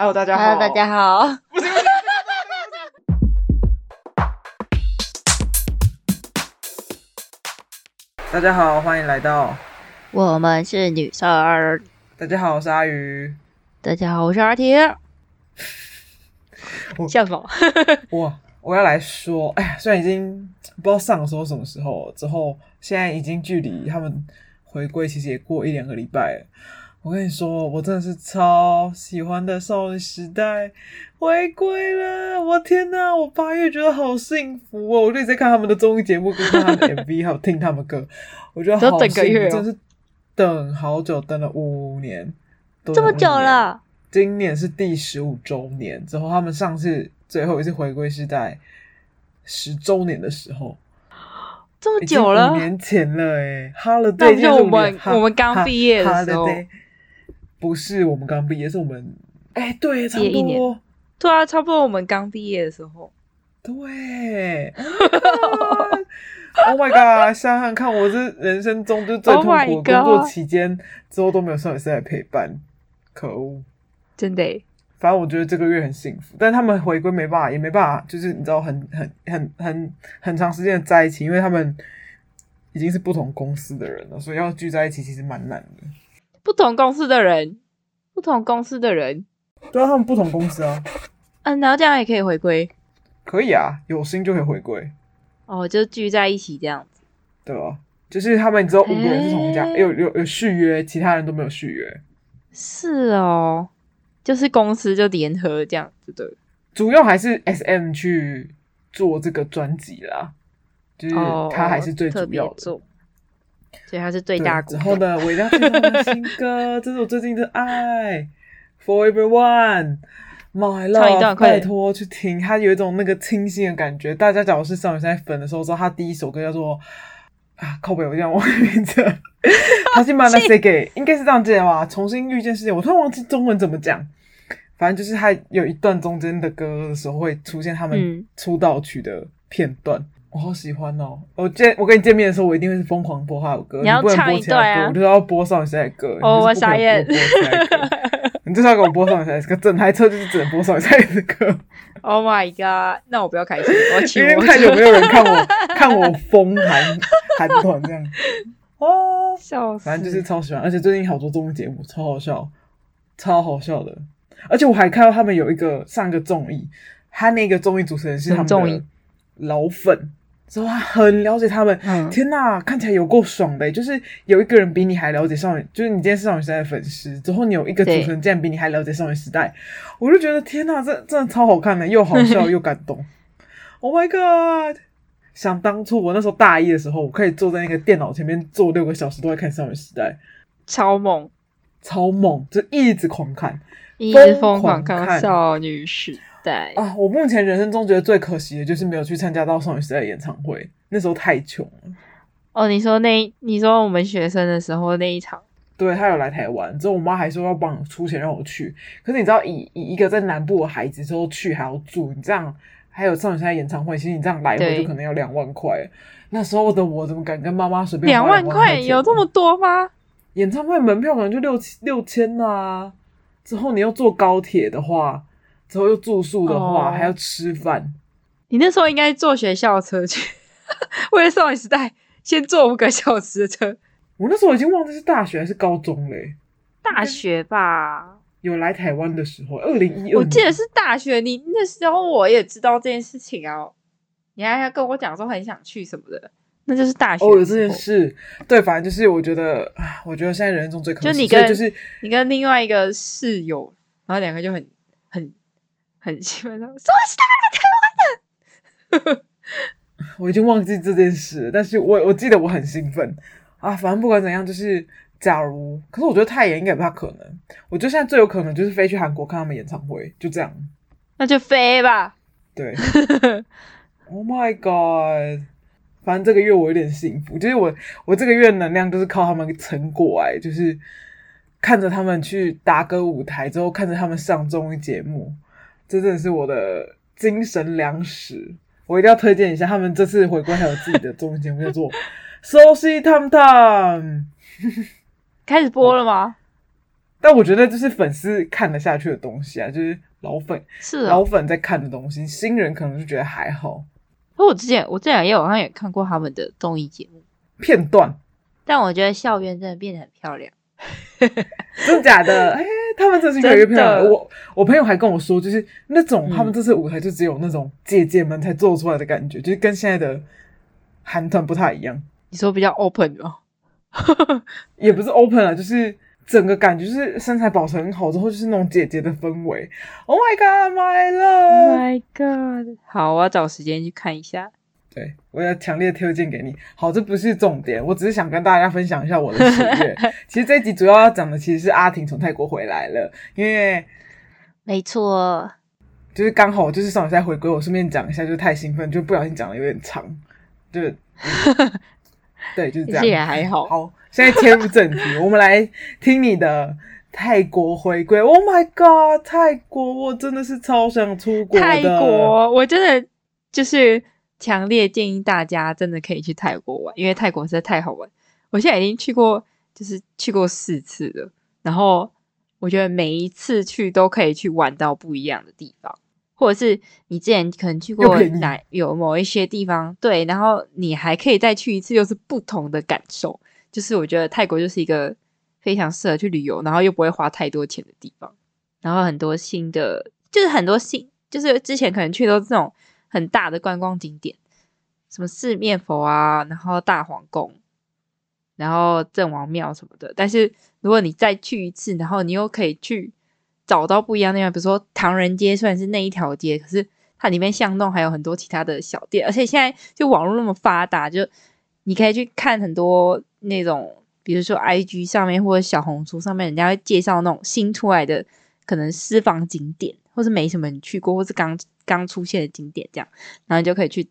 Hello，大家好。Hello，大家好。大家好，欢迎来到我们是女生。大家好，我是阿鱼。大家好，我是阿铁。笑什么？我我要来说，哎呀，虽然已经不知道上的时候什么时候，之后现在已经距离他们回归其实也过一两个礼拜了。我跟你说，我真的是超喜欢的少女时代回归了！我天哪，我八月觉得好幸福哦！我就一直在看他们的综艺节目，跟看他们的 MV，还有听他们歌，我觉得好幸福，真是等好久，等了五年，这么久了。今年是第十五周年，之后他们上次最后一次回归是在十周年的时候。这么久了，五年前了哎，Holiday 就我们我们刚毕业的时候。不是我们刚毕业，是我们哎、欸，对，差不多一年，对啊，差不多我们刚毕业的时候，对。Oh my god！想想看，我是人生中就最痛苦工作期间，oh、之后都没有少女时代陪伴，可恶，真的。反正我觉得这个月很幸福，但他们回归没办法，也没办法，就是你知道很，很很很很很长时间的在一起，因为他们已经是不同公司的人了，所以要聚在一起其实蛮难的。不同公司的人，不同公司的人，对啊，他们不同公司啊。嗯、啊，然后这样也可以回归，可以啊，有心就可以回归。哦，就聚在一起这样子，对啊，就是他们只有五个人是同一家，欸、有有有续约，其他人都没有续约。是哦，就是公司就联合这样子的，主要还是 SM 去做这个专辑啦，就是他还是最主要的。哦所以他是最大股。然后呢，我一定要听他的新歌，这是我最近的爱，Forever One，My Love，拜托去听，他有一种那个清新的感觉。大家假如是少女时代粉的时候，知道他第一首歌叫做啊，靠北，我这样忘名字，他是 Manaseke，应该是这样讲吧？重新遇见世界，我突然忘记中文怎么讲，反正就是他有一段中间的歌的时候会出现他们出道曲的片段。嗯我好喜欢哦！我见我跟你见面的时候，我一定会是疯狂播他的歌。你要唱一段啊！我就要播少女时代的歌。哦，我傻眼。你就是要给我播少女时代的歌，整台车就是只能播少女时代的歌。Oh my god！那我不要开心，我请。因为太久没有人看我 看我疯韩韩团这样。哦，笑死！反正就是超喜欢，而且最近好多综艺节目超好笑，超好笑的。而且我还看到他们有一个上一个综艺，他那个综艺主持人是他们的老粉。之后很了解他们，嗯、天呐，看起来有够爽的，就是有一个人比你还了解少女，就是你今天是少女时代的粉丝，之后你有一个主持人竟然比你还了解少女时代，我就觉得天呐，这真的超好看的，又好笑又感动。Oh my god！想当初我那时候大一的时候，我可以坐在那个电脑前面坐六个小时都在看少女时代，超猛，超猛，就一直狂看，一直疯狂看少女时代。啊，我目前人生中觉得最可惜的就是没有去参加到少女时代的演唱会，那时候太穷了。哦，你说那，你说我们学生的时候那一场，对，他有来台湾，之后我妈还说要帮我出钱让我去。可是你知道以，以以一个在南部的孩子之后去还要住，你这样还有少女时代演唱会，其实你这样来回就可能要两万块。那时候的我怎么敢跟妈妈随便两万块？有这么多吗？演唱会门票可能就六七六千啊，之后你要坐高铁的话。之后又住宿的话，哦、还要吃饭。你那时候应该坐学校车去，为了少女时代，先坐五个小时的车。我那时候已经忘记是大学还是高中嘞。大学吧。有来台湾的时候，二零一二。我记得是大学。你那时候我也知道这件事情啊。你还要跟我讲说很想去什么的，那就是大学。哦，有这件事。对，反正就是我觉得，我觉得现在人生中最可惜，就你跟就是你跟另外一个室友，然后两个就很很。很兴奋，说是他来台湾的。我已经忘记这件事，但是我我记得我很兴奋啊！反正不管怎样，就是假如，可是我觉得太远应该不太可能。我觉得现在最有可能就是飞去韩国看他们演唱会，就这样。那就飞吧。对。Oh my god！反正这个月我有点幸福，就是我我这个月能量就是靠他们撑过来，就是看着他们去打歌舞台之后，看着他们上综艺节目。这真的是我的精神粮食，我一定要推荐一下。他们这次回归还有自己的综艺节目，叫做《So Si Tam Tam》，开始播了吗？但我觉得这是粉丝看得下去的东西啊，就是老粉是、哦、老粉在看的东西，新人可能就觉得还好。那我之前我这两页好像也看过他们的综艺节目片段，但我觉得校园真的变得很漂亮，真的假的？哎、欸，他们真是越来越漂亮。我我朋友还跟我说，就是那种他们这次舞台就只有那种姐姐们才做出来的感觉，嗯、就是跟现在的韩团不太一样。你说比较 open 吗？也不是 open 啊，就是。整个感觉就是身材保持很好，之后就是那种姐姐的氛围。Oh my god, my love! Oh my god！好，我要找时间去看一下。对，我要强烈推荐给你。好，这不是重点，我只是想跟大家分享一下我的喜悦。其实这一集主要要讲的其实是阿婷从泰国回来了，因为没错，就是刚好就是少女赛回归，我顺便讲一下，就是太兴奋，就不小心讲的有点长，就、嗯、对，就是这样。也还好。好。现在切入正题，我们来听你的泰国回归。Oh my god，泰国，我真的是超想出国的。泰国，我真的就是强烈建议大家真的可以去泰国玩，因为泰国实在太好玩。我现在已经去过，就是去过四次了。然后我觉得每一次去都可以去玩到不一样的地方，或者是你之前可能去过哪有某一些地方，对，然后你还可以再去一次，又是不同的感受。就是我觉得泰国就是一个非常适合去旅游，然后又不会花太多钱的地方。然后很多新的，就是很多新，就是之前可能去都是这种很大的观光景点，什么四面佛啊，然后大皇宫，然后郑王庙什么的。但是如果你再去一次，然后你又可以去找到不一样的地方，比如说唐人街，虽然是那一条街，可是它里面巷弄还有很多其他的小店，而且现在就网络那么发达，就你可以去看很多。那种，比如说 IG 上面或者小红书上面，人家会介绍那种新出来的可能私房景点，或是没什么人去过，或是刚刚出现的景点，这样，然后你就可以去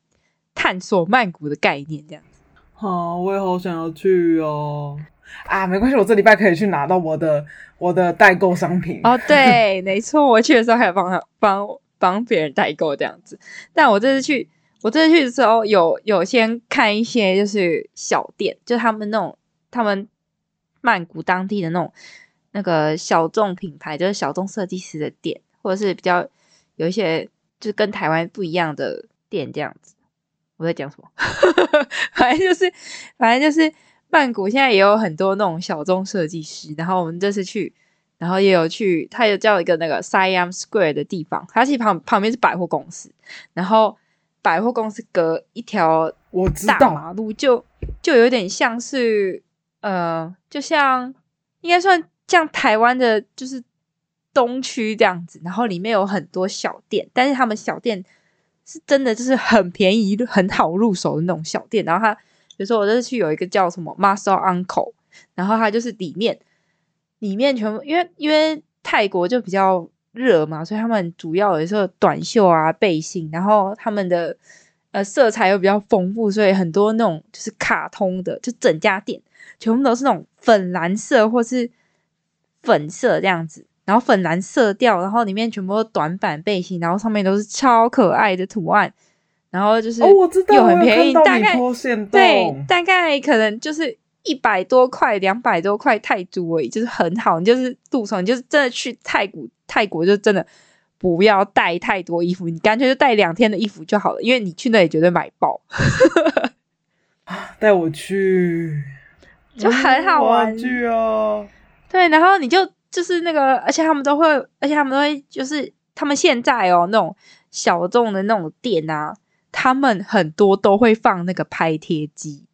探索曼谷的概念，这样子。好，我也好想要去哦！啊，没关系，我这礼拜可以去拿到我的我的代购商品。哦，对，没错，我去的时候还有帮他帮帮别人代购这样子，但我这次去。我这次去的时候有有先看一些就是小店，就他们那种他们曼谷当地的那种那个小众品牌，就是小众设计师的店，或者是比较有一些就跟台湾不一样的店这样子。我在讲什么？反正就是反正就是曼谷现在也有很多那种小众设计师。然后我们这次去，然后也有去，他有叫一个那个 Siam Square 的地方，它其实旁旁边是百货公司，然后。百货公司隔一条大马路就，就就有点像是呃，就像应该算像台湾的，就是东区这样子。然后里面有很多小店，但是他们小店是真的就是很便宜、很好入手的那种小店。然后他比如说我这次去有一个叫什么 Master Uncle，然后它就是里面里面全部因为因为泰国就比较。热嘛，所以他们主要也是短袖啊、背心，然后他们的呃色彩又比较丰富，所以很多那种就是卡通的，就整家店全部都是那种粉蓝色或是粉色这样子，然后粉蓝色调，然后里面全部都短版背心，然后上面都是超可爱的图案，然后就是又很便宜，大概对，大概可能就是。一百多块，两百多块泰铢而已，就是很好。你就是路上，你就是真的去泰国，泰国就真的不要带太多衣服，你干脆就带两天的衣服就好了，因为你去那里绝对买爆。带我去，就很好玩哦。对，然后你就就是那个，而且他们都会，而且他们都会，就是他们现在哦，那种小众的那种店啊，他们很多都会放那个拍贴机。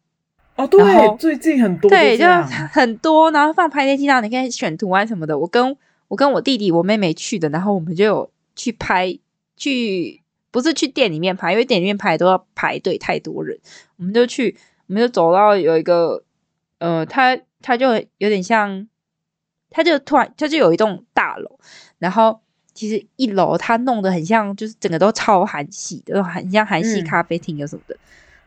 哦，对，最近很多，对，就很多，然后放拍贴机，然后你可以选图案什么的。我跟我跟我弟弟、我妹妹去的，然后我们就有去拍，去不是去店里面拍，因为店里面拍都要排队，太多人，我们就去，我们就走到有一个，呃，他他就有点像，他就突然他就有一栋大楼，然后其实一楼它弄得很像，就是整个都超韩系的，很像韩系咖啡厅有什么的。嗯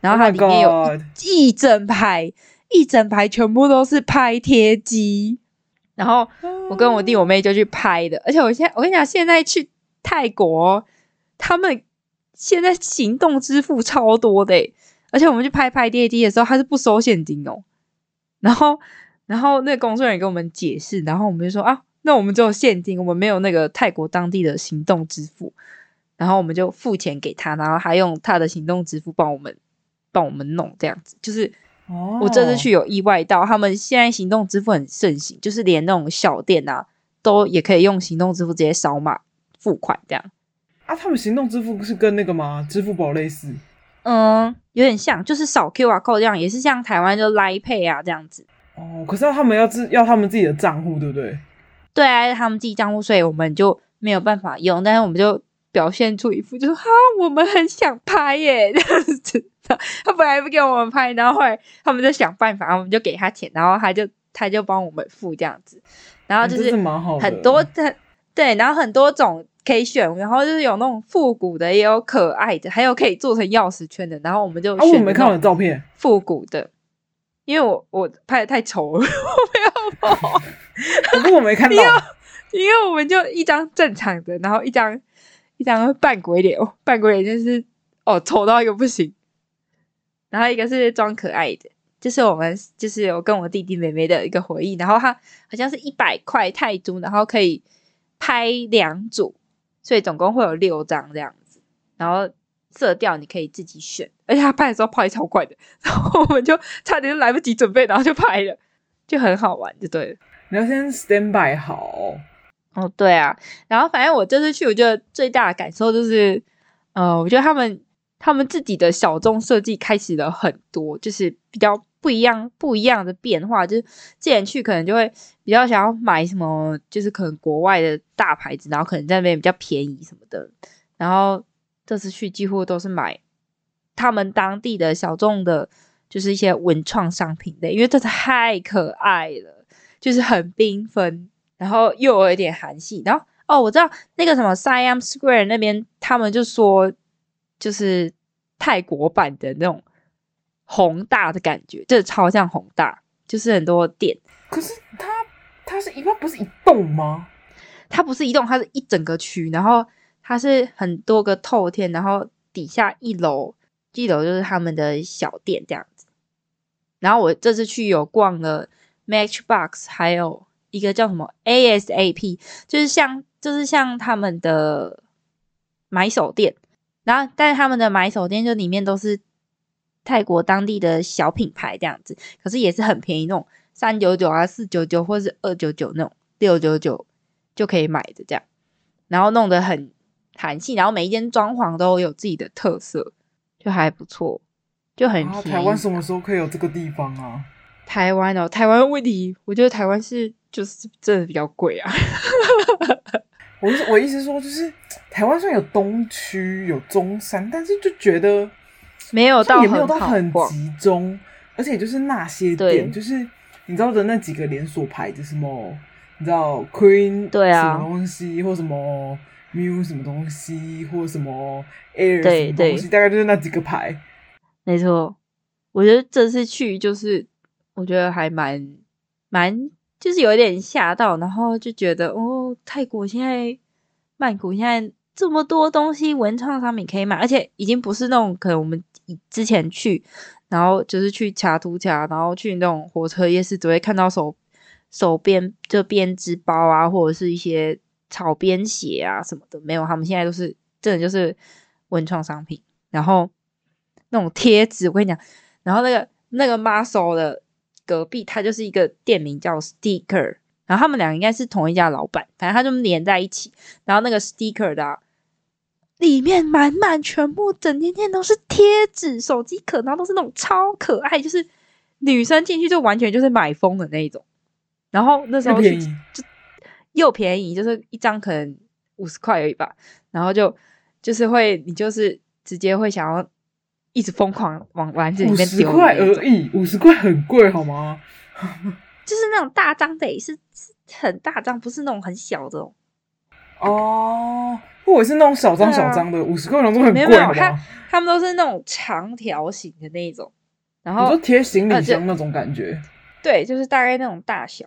然后它里面有一整排，oh、一整排全部都是拍贴机。然后我跟我弟我妹就去拍的，而且我现在我跟你讲，现在去泰国，他们现在行动支付超多的，而且我们去拍拍贴机的时候，他是不收现金哦。然后，然后那个工作人员跟我们解释，然后我们就说啊，那我们只有现金，我们没有那个泰国当地的行动支付，然后我们就付钱给他，然后他用他的行动支付帮我们帮我们弄这样子。就是我这次去有意外到，他们现在行动支付很盛行，就是连那种小店啊都也可以用行动支付直接扫码付款这样。啊，他们行动支付是跟那个吗？支付宝类似？嗯，有点像，就是扫 QR code 这样，也是像台湾就 Line Pay 啊这样子。哦，可是他们要自要他们自己的账户，对不对？对啊，他们自己账户，所以我们就没有办法用。但是我们就表现出一副就是哈，我们很想拍耶这样子。他本来不给我们拍，然后后来他们就想办法，我们就给他钱，然后他就他就帮我们付这样子。然后就是很多的，对，然后很多种。可以选，然后就是有那种复古的，也有可爱的，还有可以做成钥匙圈的。然后我们就选。我没看我的照片，复古的，因为我我拍的太丑了，我没有拍。可是我没看到，因为我们就一张正常的，然后一张一张扮鬼脸，哦，扮鬼脸就是哦丑到一个不行。然后一个是装可爱的，就是我们就是有跟我弟弟妹妹的一个回忆。然后它好像是一百块泰铢，然后可以拍两组。所以总共会有六张这样子，然后色调你可以自己选，而且他拍的时候拍超快的，然后我们就差点就来不及准备，然后就拍了，就很好玩，就对了。你要先 stand by 好哦，对啊，然后反正我这次去，我觉得最大的感受就是，呃，我觉得他们他们自己的小众设计开始了很多，就是比较。不一样，不一样的变化，就是之前去可能就会比较想要买什么，就是可能国外的大牌子，然后可能在那边比较便宜什么的。然后这次去几乎都是买他们当地的小众的，就是一些文创商品的，因为这太可爱了，就是很缤纷，然后又有一点韩系。然后哦，我知道那个什么 Siam Square 那边，他们就说就是泰国版的那种。宏大的感觉，这超像宏大，就是很多店。可是它它是一它不是一栋吗？它不是一栋，它是一整个区，然后它是很多个透天，然后底下一楼一楼就是他们的小店这样子。然后我这次去有逛了 Matchbox，还有一个叫什么 ASAP，就是像就是像他们的买手店，然后但是他们的买手店就里面都是。泰国当地的小品牌这样子，可是也是很便宜，那种三九九啊、四九九或是二九九那种六九九就可以买的这样，然后弄得很韩系，然后每一间装潢都有自己的特色，就还不错，就很便宜。啊，台湾什么时候可以有这个地方啊？台湾哦，台湾问题，我觉得台湾是就是真的比较贵啊。我我意思说，就是台湾虽然有东区有中山，但是就觉得。没有到，也没有到很集中，而且就是那些店，就是你知道的那几个连锁牌子，什么你知道 Queen 对啊什么东西，或什么 Miu 什么东西，或什么 Air 什么东西，大概就是那几个牌。没错，我觉得这次去就是我觉得还蛮蛮，就是有一点吓到，然后就觉得哦，泰国现在曼谷现在这么多东西文创商品可以买，而且已经不是那种可能我们。之前去，然后就是去卡图卡，然后去那种火车夜市，只会看到手手编就编织包啊，或者是一些草编鞋啊什么的。没有，他们现在都是真的就是文创商品。然后那种贴纸，我跟你讲，然后那个那个妈手的隔壁，它就是一个店名叫 Sticker，然后他们俩应该是同一家老板，反正他就连在一起。然后那个 Sticker 的、啊。里面满满全部整天店都是贴纸、手机壳，然后都是那种超可爱，就是女生进去就完全就是买疯的那一种。然后那时候去就又便宜，就是一张可能五十块而已吧。然后就就是会你就是直接会想要一直疯狂往篮子里面丢。五十块而已，五十块很贵好吗？就是那种大张的，是是很大张，不是那种很小的哦。哦。或者是那种小张小张的，五十块钱都很贵，好吗？他们都是那种长条形的那一种，然后就贴行李箱那种感觉、呃。对，就是大概那种大小，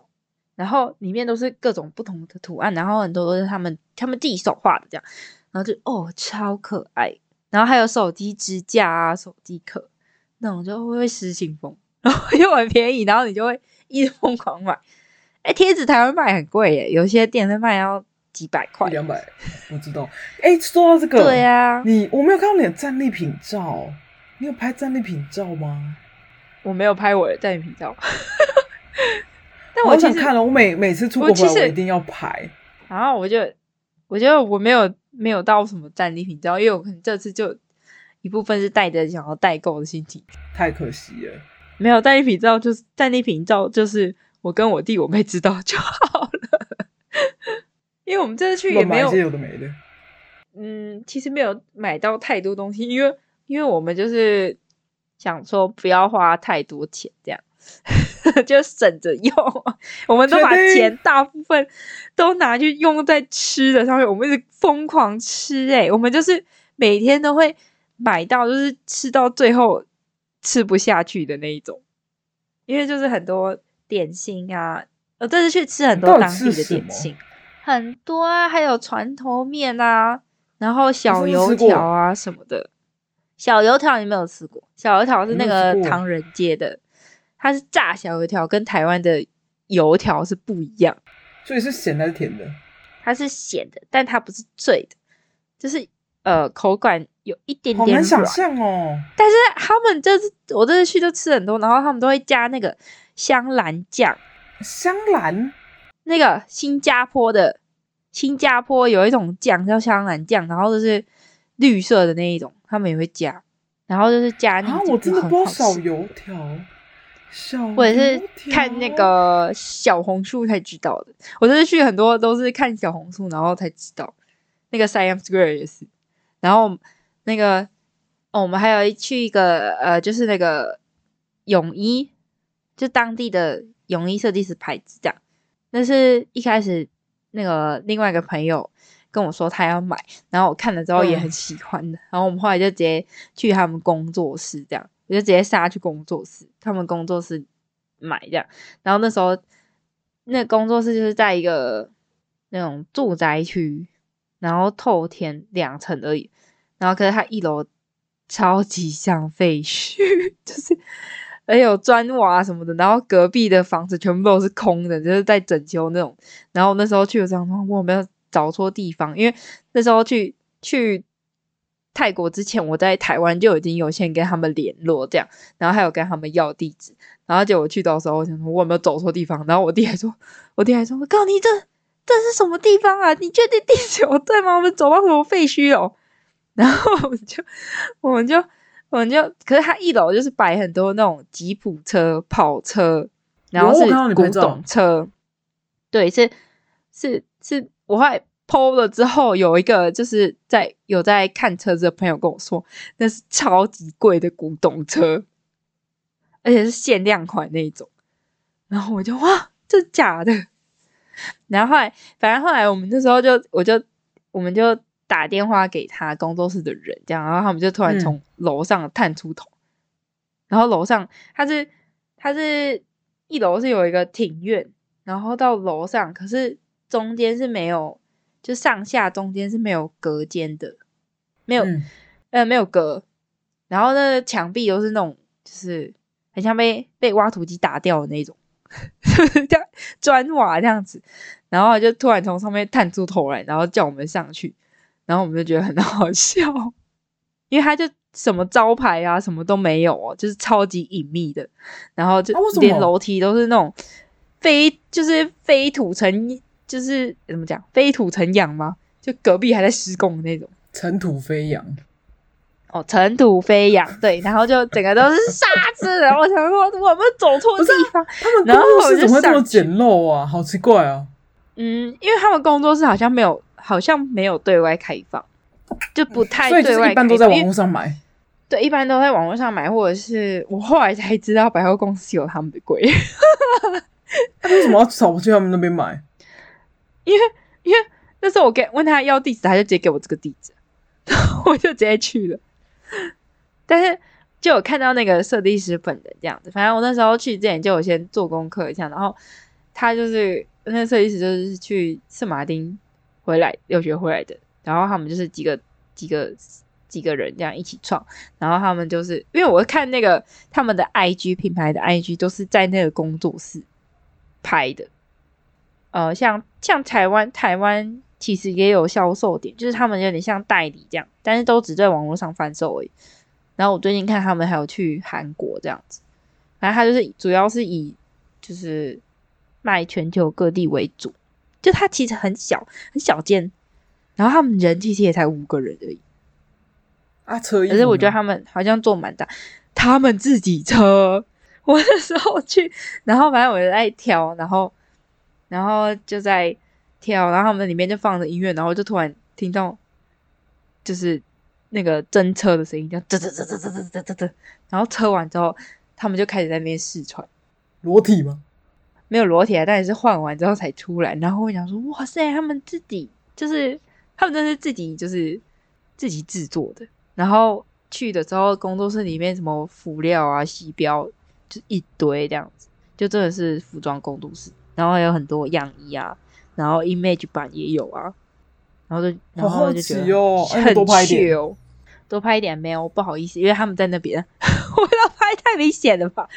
然后里面都是各种不同的图案，然后很多都是他们他们自己手画的这样，然后就哦超可爱，然后还有手机支架啊、手机壳那种就会会失心疯，然后又很便宜，然后你就会一直疯狂买。哎，贴纸台湾卖很贵耶，有些店会卖要几百块，两百，我知道。哎，说到这个，对啊，你我没有看到你的战利品照，你有拍战利品照吗？我没有拍我的战利品照，但我想看了。我每每次出国回来，我一定要拍。然后我就，我觉得我没有没有到什么战利品照，因为我可能这次就一部分是带着想要代购的心情。太可惜了，没有战利品照，就是战利品照，就是我跟我弟我妹知道就好了。因为我们这次去也没有，有的没的。嗯，其实没有买到太多东西，因为因为我们就是。想说不要花太多钱，这样 就省着用。我们都把钱大部分都拿去用在吃的上面，我们是疯狂吃哎、欸，我们就是每天都会买到，就是吃到最后吃不下去的那一种。因为就是很多点心啊，我这次去吃很多当地的点心，很多啊，还有船头面啊，然后小油条啊什么的。小油条你没有吃过？小油条是那个唐人街的，它是炸小油条，跟台湾的油条是不一样。所以是咸还是甜的？它是咸的，但它不是脆的，就是呃口感有一点点难想象哦。但是他们这次我这次去都吃很多，然后他们都会加那个香兰酱。香兰？那个新加坡的，新加坡有一种酱叫香兰酱，然后就是绿色的那一种。他们也会加，然后就是加那种、啊、我真的不知道小油条，小或者是看那个小红书才知道的。我就是去很多都是看小红书，然后才知道。那个 Siam Square 也是，然后那个哦，我们还有去一个呃，就是那个泳衣，就当地的泳衣设计师牌子这样。那是一开始那个另外一个朋友。跟我说他要买，然后我看了之后也很喜欢的，嗯、然后我们后来就直接去他们工作室，这样我就直接杀去工作室，他们工作室买这样，然后那时候那工作室就是在一个那种住宅区，然后透天两层而已，然后可是他一楼超级像废墟，就是还有砖瓦什么的，然后隔壁的房子全部都是空的，就是在整修那种，然后那时候去的时候，我没有。找错地方，因为那时候去去泰国之前，我在台湾就已经有先跟他们联络，这样，然后还有跟他们要地址，然后结果去到时候，我想说我有没有走错地方，然后我弟还说，我弟还说，我告诉你这这是什么地方啊？你确定地址有对吗？我们走到什么废墟哦？然后我们就我们就我们就，可是他一楼就是摆很多那种吉普车、跑车，然后是古董车，对，是是是。我后来 PO 了之后，有一个就是在有在看车子的朋友跟我说，那是超级贵的古董车，而且是限量款那一种。然后我就哇，这假的？然后后来，反正后来我们那时候就我就我们就打电话给他工作室的人，这样，然后他们就突然从楼上探出头，嗯、然后楼上他是他是一楼是有一个庭院，然后到楼上可是。中间是没有，就上下中间是没有隔间的，没有，嗯、呃，没有隔。然后呢，墙壁都是那种，就是很像被被挖土机打掉的那种，这样砖瓦这样子。然后就突然从上面探出头来，然后叫我们上去，然后我们就觉得很 好笑，因为他就什么招牌啊什么都没有哦，就是超级隐秘的。然后就连楼梯都是那种非，就是非土层。就是怎么讲，飞土成洋吗？就隔壁还在施工的那种，尘土飞扬。哦，尘土飞扬，对，然后就整个都是沙子，然后我想说，我们走错地方。他们工作室怎么会这么简陋啊？好奇怪啊！嗯，因为他们工作室好像没有，好像没有对外开放，就不太对外开放。一般都在网络上买。对，一般都在网络上买，或者是我后来才知道百货公司有他们的柜。他为什么要跑去他们那边买？因为因为那时候我给问他要地址，他就直接给我这个地址，然 后我就直接去了。但是就有看到那个设计师本人这样子，反正我那时候去之前就有先做功课一下，然后他就是那设计师就是去圣马丁回来留学回来的，然后他们就是几个几个几个人这样一起创，然后他们就是因为我看那个他们的 IG 品牌的 IG 都是在那个工作室拍的。呃，像像台湾台湾其实也有销售点，就是他们有点像代理这样，但是都只在网络上贩售而已。然后我最近看他们还有去韩国这样子，反正他就是主要是以就是卖全球各地为主，就他其实很小很小间，然后他们人其实也才五个人而已。啊，车！可是我觉得他们好像做蛮大，他们自己车。我那时候去，然后反正我就在挑，然后然后就在跳，然后他们里面就放着音乐，然后就突然听到就是那个真车的声音，这样嘚嘚嘚嘚嘚嘚嘚嘚，然后车完之后，他们就开始在那边试穿裸体吗？没有裸体啊，但也是换完之后才出来。然后我想说，哇塞，他们自己就是他们真是自己就是自己制作的。然后去的时候，工作室里面什么辅料啊、西标就一堆这样子，就真的是服装工作室。然后还有很多样衣啊，然后 image 版也有啊。然后就然后就觉得很多拍一点，多拍一点没有，不好意思，因为他们在那边，我要拍太明显了吧。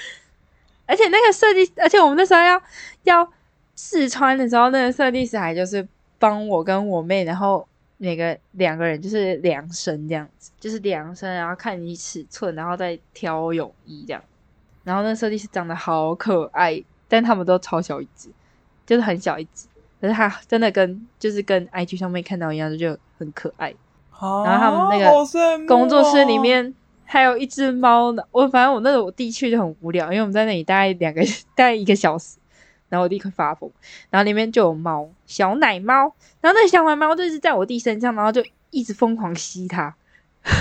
而且那个设计，而且我们那时候要要试穿的时候，那个设计师还就是帮我跟我妹，然后。那个两个人就是量身这样子，就是量身，然后看你尺寸，然后再挑泳衣这样。然后那设计师长得好可爱，但他们都超小一只，就是很小一只。可是它真的跟就是跟 IG 上面看到一样，就很可爱。啊、然后他们那个工作室里面还有一只猫呢。我反正我那个我弟去就很无聊，因为我们在那里待两个 待一个小时。然后我弟快发疯，然后里面就有猫，小奶猫，然后那小奶猫就是在我弟身上，然后就一直疯狂吸它，哈哈，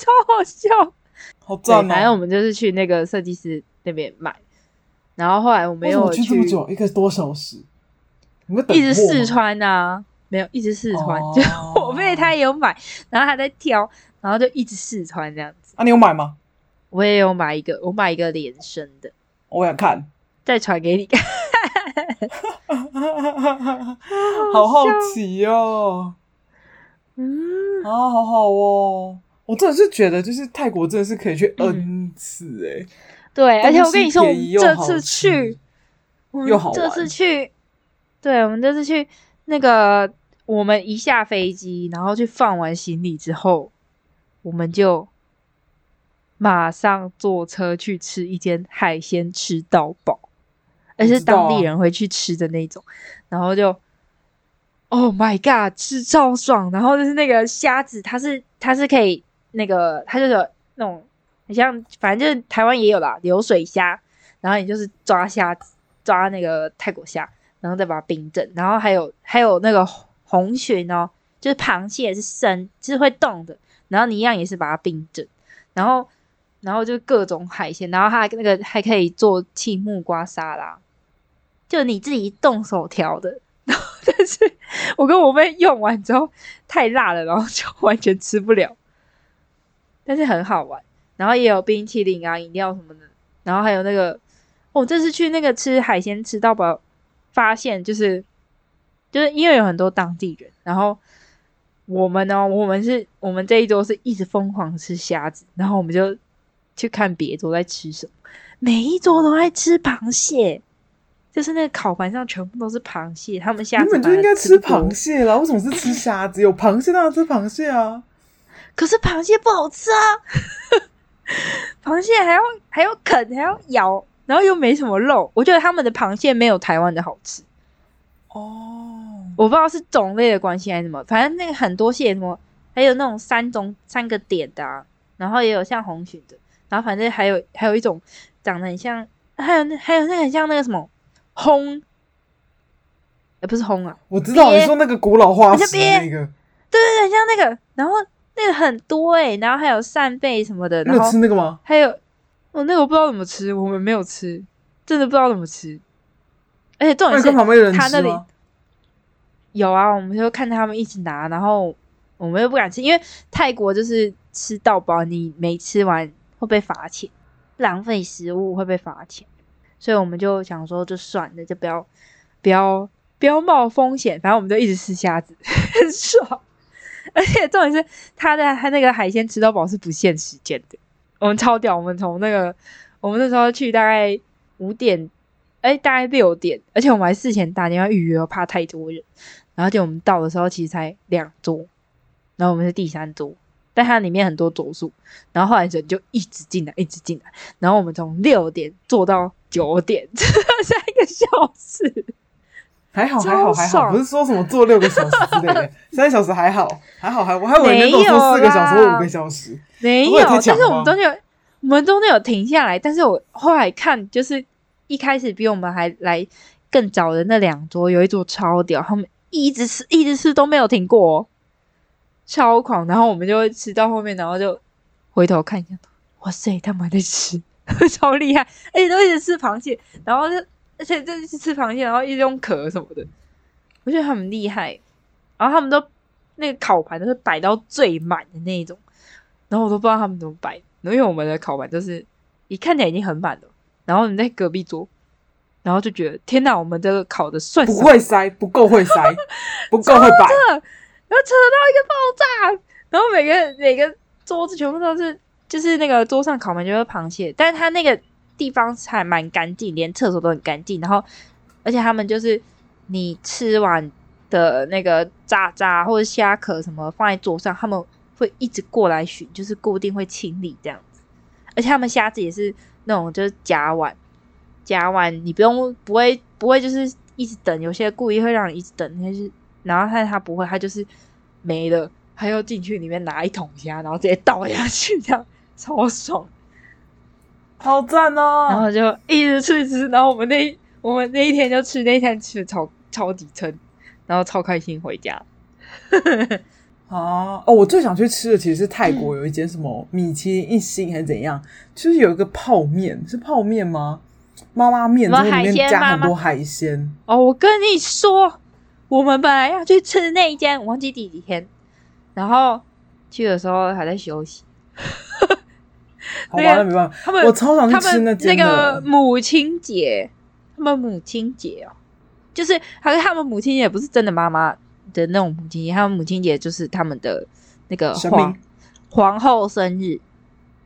超好笑，好赞哦！反正我们就是去那个设计师那边买，然后后来我没有去这么久，一个多小时，一直试穿啊，没有一直试穿，哦、就 我妹她也有买，然后她在挑，然后就一直试穿这样子。啊，你有买吗？我也有买一个，我买一个连身的，我想看，再传给你看。好好奇哦，嗯，啊，好好哦，我真的是觉得，就是泰国真的是可以去 N 次哎、欸，对，而且我跟你说，我们这次去，这次去，对，我们这次去那个，我们一下飞机，然后去放完行李之后，我们就马上坐车去吃一间海鲜，吃到饱。而是当地人会去吃的那种，然后就，Oh my god，吃超爽！然后就是那个虾子，它是它是可以那个，它就是有那种，像反正就是台湾也有啦，流水虾。然后你就是抓虾，抓那个泰国虾，然后再把它冰镇。然后还有还有那个红鲟哦，就是螃蟹是生，就是会动的。然后你一样也是把它冰镇，然后。然后就各种海鲜，然后它那个还可以做青木瓜沙拉，就你自己动手调的。然后但是我跟我妹用完之后太辣了，然后就完全吃不了。但是很好玩，然后也有冰淇淋啊、饮料什么的。然后还有那个，我、哦、这次去那个吃海鲜吃到饱，发现就是就是因为有很多当地人，然后我们呢，我们是我们这一桌是一直疯狂吃虾子，然后我们就。去看别桌在吃什么，每一桌都在吃螃蟹，就是那个烤盘上全部都是螃蟹。他们虾子根本就应该吃螃蟹了，为什么是吃虾子？有螃蟹当然吃螃蟹啊，可是螃蟹不好吃啊，螃蟹还要还要啃还要咬，然后又没什么肉。我觉得他们的螃蟹没有台湾的好吃。哦，我不知道是种类的关系还是什么，反正那个很多蟹什么，还有那种三种三个点的啊，然后也有像红鲟的。然后反正还有还有一种长得很像，还有那还有那个很像那个什么烘，也不是烘啊，我知道你说那个古老化石那个，对对对，像那个，然后那个很多哎、欸，然后还有扇贝什么的，然后吃那个吗？还有哦，那个我不知道怎么吃，我们没有吃，真的不知道怎么吃，而且重点是他那里有啊，我们就看他们一直拿，然后我们又不敢吃，因为泰国就是吃到饱，你没吃完。会被罚钱，浪费食物会被罚钱，所以我们就想说，就算了，就不要不要不要冒风险，反正我们就一直吃虾子，很爽。而且重点是，他的他那个海鲜吃到饱是不限时间的，我们超屌。我们从那个我们那时候去大概五点哎，大概六点，而且我们还事前打电话预约，怕太多人。然后就我们到的时候，其实才两桌，然后我们是第三桌，但它里面很多桌数。然后后来人就一直进来，一直进来。然后我们从六点坐到九点，三个小时，还好还好还好，不是说什么坐六个小时之类的，三个小时还好还好还我还以为能坐四个小时或五个小时，没有，但是我们中间有我们中间有停下来，但是我后来看就是。一开始比我们还来更早的那两桌，有一桌超屌，他们一直吃，一直吃都没有停过，哦，超狂。然后我们就会吃到后面，然后就回头看一下，哇塞，他们还在吃，超厉害！而且都一直吃螃蟹，然后就而且这是吃螃蟹，然后一直用壳什么的，我觉得他们厉害。然后他们都那个烤盘都是摆到最满的那一种，然后我都不知道他们怎么摆，因为我们的烤盘就是一看起来已经很满了。然后你在隔壁桌，然后就觉得天哪，我们这个烤的算不会塞，不够会塞，不够会摆，然后扯到一个爆炸，然后每个每个桌子全部都是，就是那个桌上烤盘就是螃蟹，但是它那个地方还蛮干净，连厕所都很干净。然后而且他们就是你吃完的那个渣渣或者虾壳什么放在桌上，他们会一直过来巡，就是固定会清理这样子。而且他们虾子也是。那种就是夹碗，夹碗你不用不会不会就是一直等，有些故意会让你一直等，但是然后他他不会，他就是没了，他又进去里面拿一桶虾，然后直接倒下去，这样超爽，好赞哦！然后就一直吃一直吃，然后我们那我们那一天就吃那一天吃的超超级撑，然后超开心回家。啊 哦！我最想去吃的其实是泰国有一间什么米其林一星还是怎样，就是有一个泡面，是泡面吗？妈妈面，然后里面加很多海鲜。哦，我跟你说，我们本来要去吃那一间，我忘记第几天，然后去的时候还在休息。好吧，那没办法，他们我超想去吃那间那个母亲节，他们母亲节哦，就是还是他们母亲节不是真的妈妈。的那种母亲节，他们母亲节就是他们的那个皇皇后生日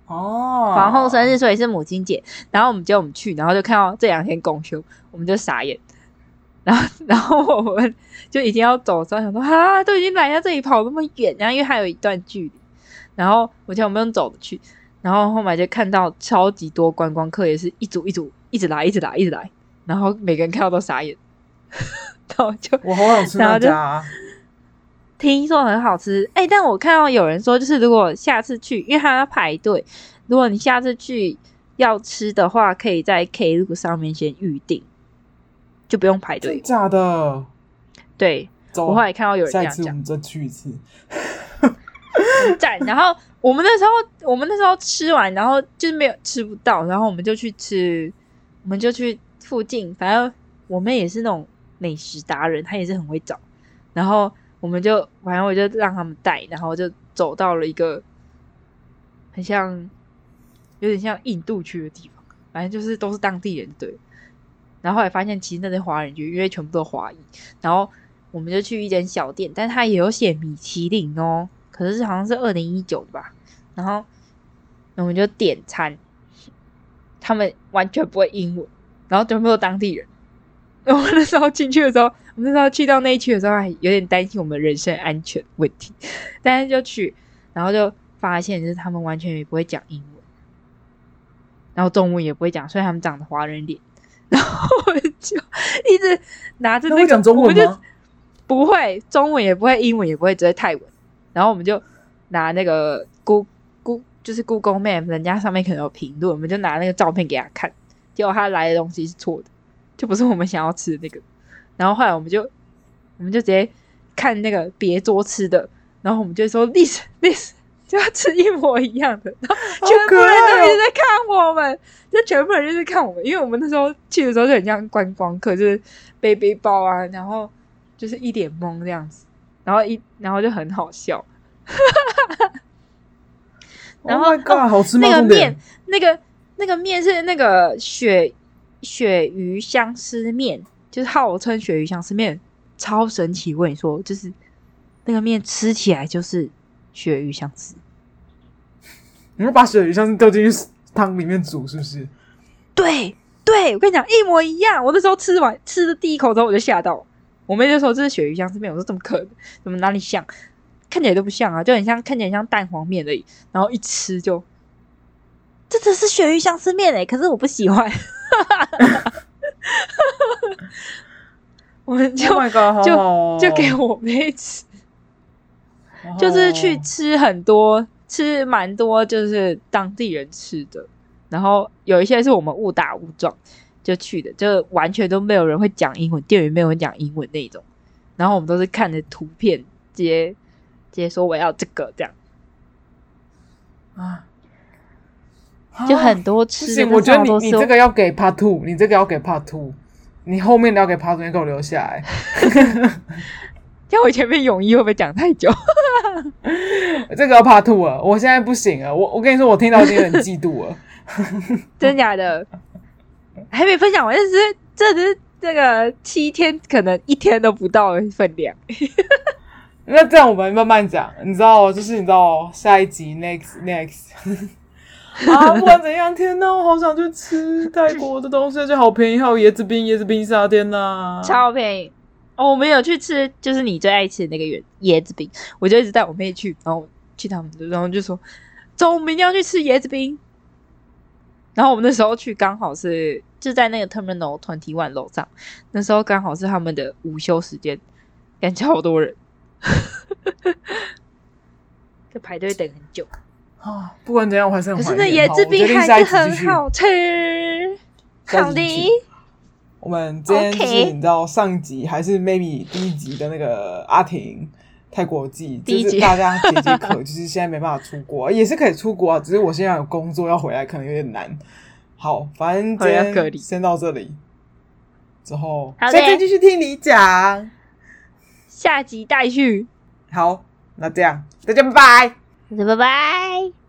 哦，皇后生日，所以是母亲节。然后我们叫我们去，然后就看到这两天公休，我们就傻眼。然后，然后我们就已经要走，之后想说啊，都已经来到这里，跑那么远，然后因为还有一段距离。然后我叫我们用走的去，然后后来就看到超级多观光客，也是一组一组一直来，一直来，一直来。然后每个人看到都傻眼。然后就我好想吃那家啊，听说很好吃哎、欸！但我看到有人说，就是如果下次去，因为他要排队，如果你下次去要吃的话，可以在 Klook 上面先预定，就不用排队。假的？对，我后来看到有人这样讲，再去一次。赞！然后我们那时候，我们那时候吃完，然后就是没有吃不到，然后我们就去吃，我们就去附近，反正。我们也是那种美食达人，他也是很会找。然后我们就，反正我就让他们带，然后就走到了一个很像，有点像印度区的地方。反正就是都是当地人，对。然后后来发现，其实那是华人区，因为全部都华裔。然后我们就去一间小店，但他也有写米其林哦，可是好像是二零一九吧。然后我们就点餐，他们完全不会英文，然后全部都当地人。我们那时候进去的时候，我们那时候去到那一区的时候，还有点担心我们人身安全问题。但是就去，然后就发现就是他们完全也不会讲英文，然后中文也不会讲，所以他们长得华人脸。然后我就一直拿着那个，会讲中文吗？不会，中文也不会，英文也不会，只会泰文。然后我们就拿那个 Google Google 就是 Google Map，人家上面可能有评论，我们就拿那个照片给他看，结果他来的东西是错的。就不是我们想要吃的那个，然后后来我们就我们就直接看那个别桌吃的，然后我们就说历史历史就要吃一模一样的，然后全部人都一直在看我们，哦、就全部人就是看我们，因为我们那时候去的时候就很像观光客，就是背背包啊，然后就是一脸懵这样子，然后一然后就很好笑，然后、oh、God, 好吃那个面那个那个面是那个鳕。鳕鱼香丝面就是号称鳕鱼香丝面，超神奇！我跟你说，就是那个面吃起来就是鳕鱼香丝。你们把鳕鱼香丝丢进去汤里面煮，是不是？对，对，我跟你讲一模一样。我那时候吃完吃的第一口之后，我就吓到。我妹就说这是鳕鱼香丝面，我说怎么可能？怎么哪里像？看起来都不像啊，就很像，看起来像蛋黄面而已。然后一吃就，这只是鳕鱼香丝面诶，可是我不喜欢。我们就、oh、God, 就就给我妹吃，oh. 就是去吃很多，吃蛮多，就是当地人吃的。然后有一些是我们误打误撞就去的，就完全都没有人会讲英文，店员没有人讲英文那种。然后我们都是看着图片接。直接说我要这个这样啊，就很多吃的。我觉得你你这个要给 part two，你这个要给 part two，你后面的要给 part two，你给我留下来。像我前面泳衣会不会讲太久？这个要 part two 了，我现在不行了。我我跟你说，我听到已经很嫉妒了。真的假的？还没分享完，这是这是这个七天，可能一天都不到的分量。那这样我们慢慢讲，你知道，就是你知道下一集 next next 啊，不管怎样，天哪，我好想去吃泰国的东西，而且好便宜，还有椰子冰、椰子冰沙，天哪，超便宜哦！我们有去吃，就是你最爱吃的那个椰椰子冰，我就一直带我妹去，然后去他们，然后就说走，我们一定要去吃椰子冰。然后我们那时候去刚好是就在那个 Terminal Twenty One 楼上，那时候刚好是他们的午休时间，感觉好多人。就排队等很久啊！不管怎样，我还是很。可是那椰子冰还是很好吃。好的，我们今天就是你知道上集还是 maybe 第一集的那个阿婷泰国记，就是大家解解渴，就是现在没办法出国，也是可以出国啊，只是我现在有工作要回来，可能有点难。好，反正今天先到这里，之后下次继续听你讲。下集待续。好，那这样，大家拜拜，拜拜。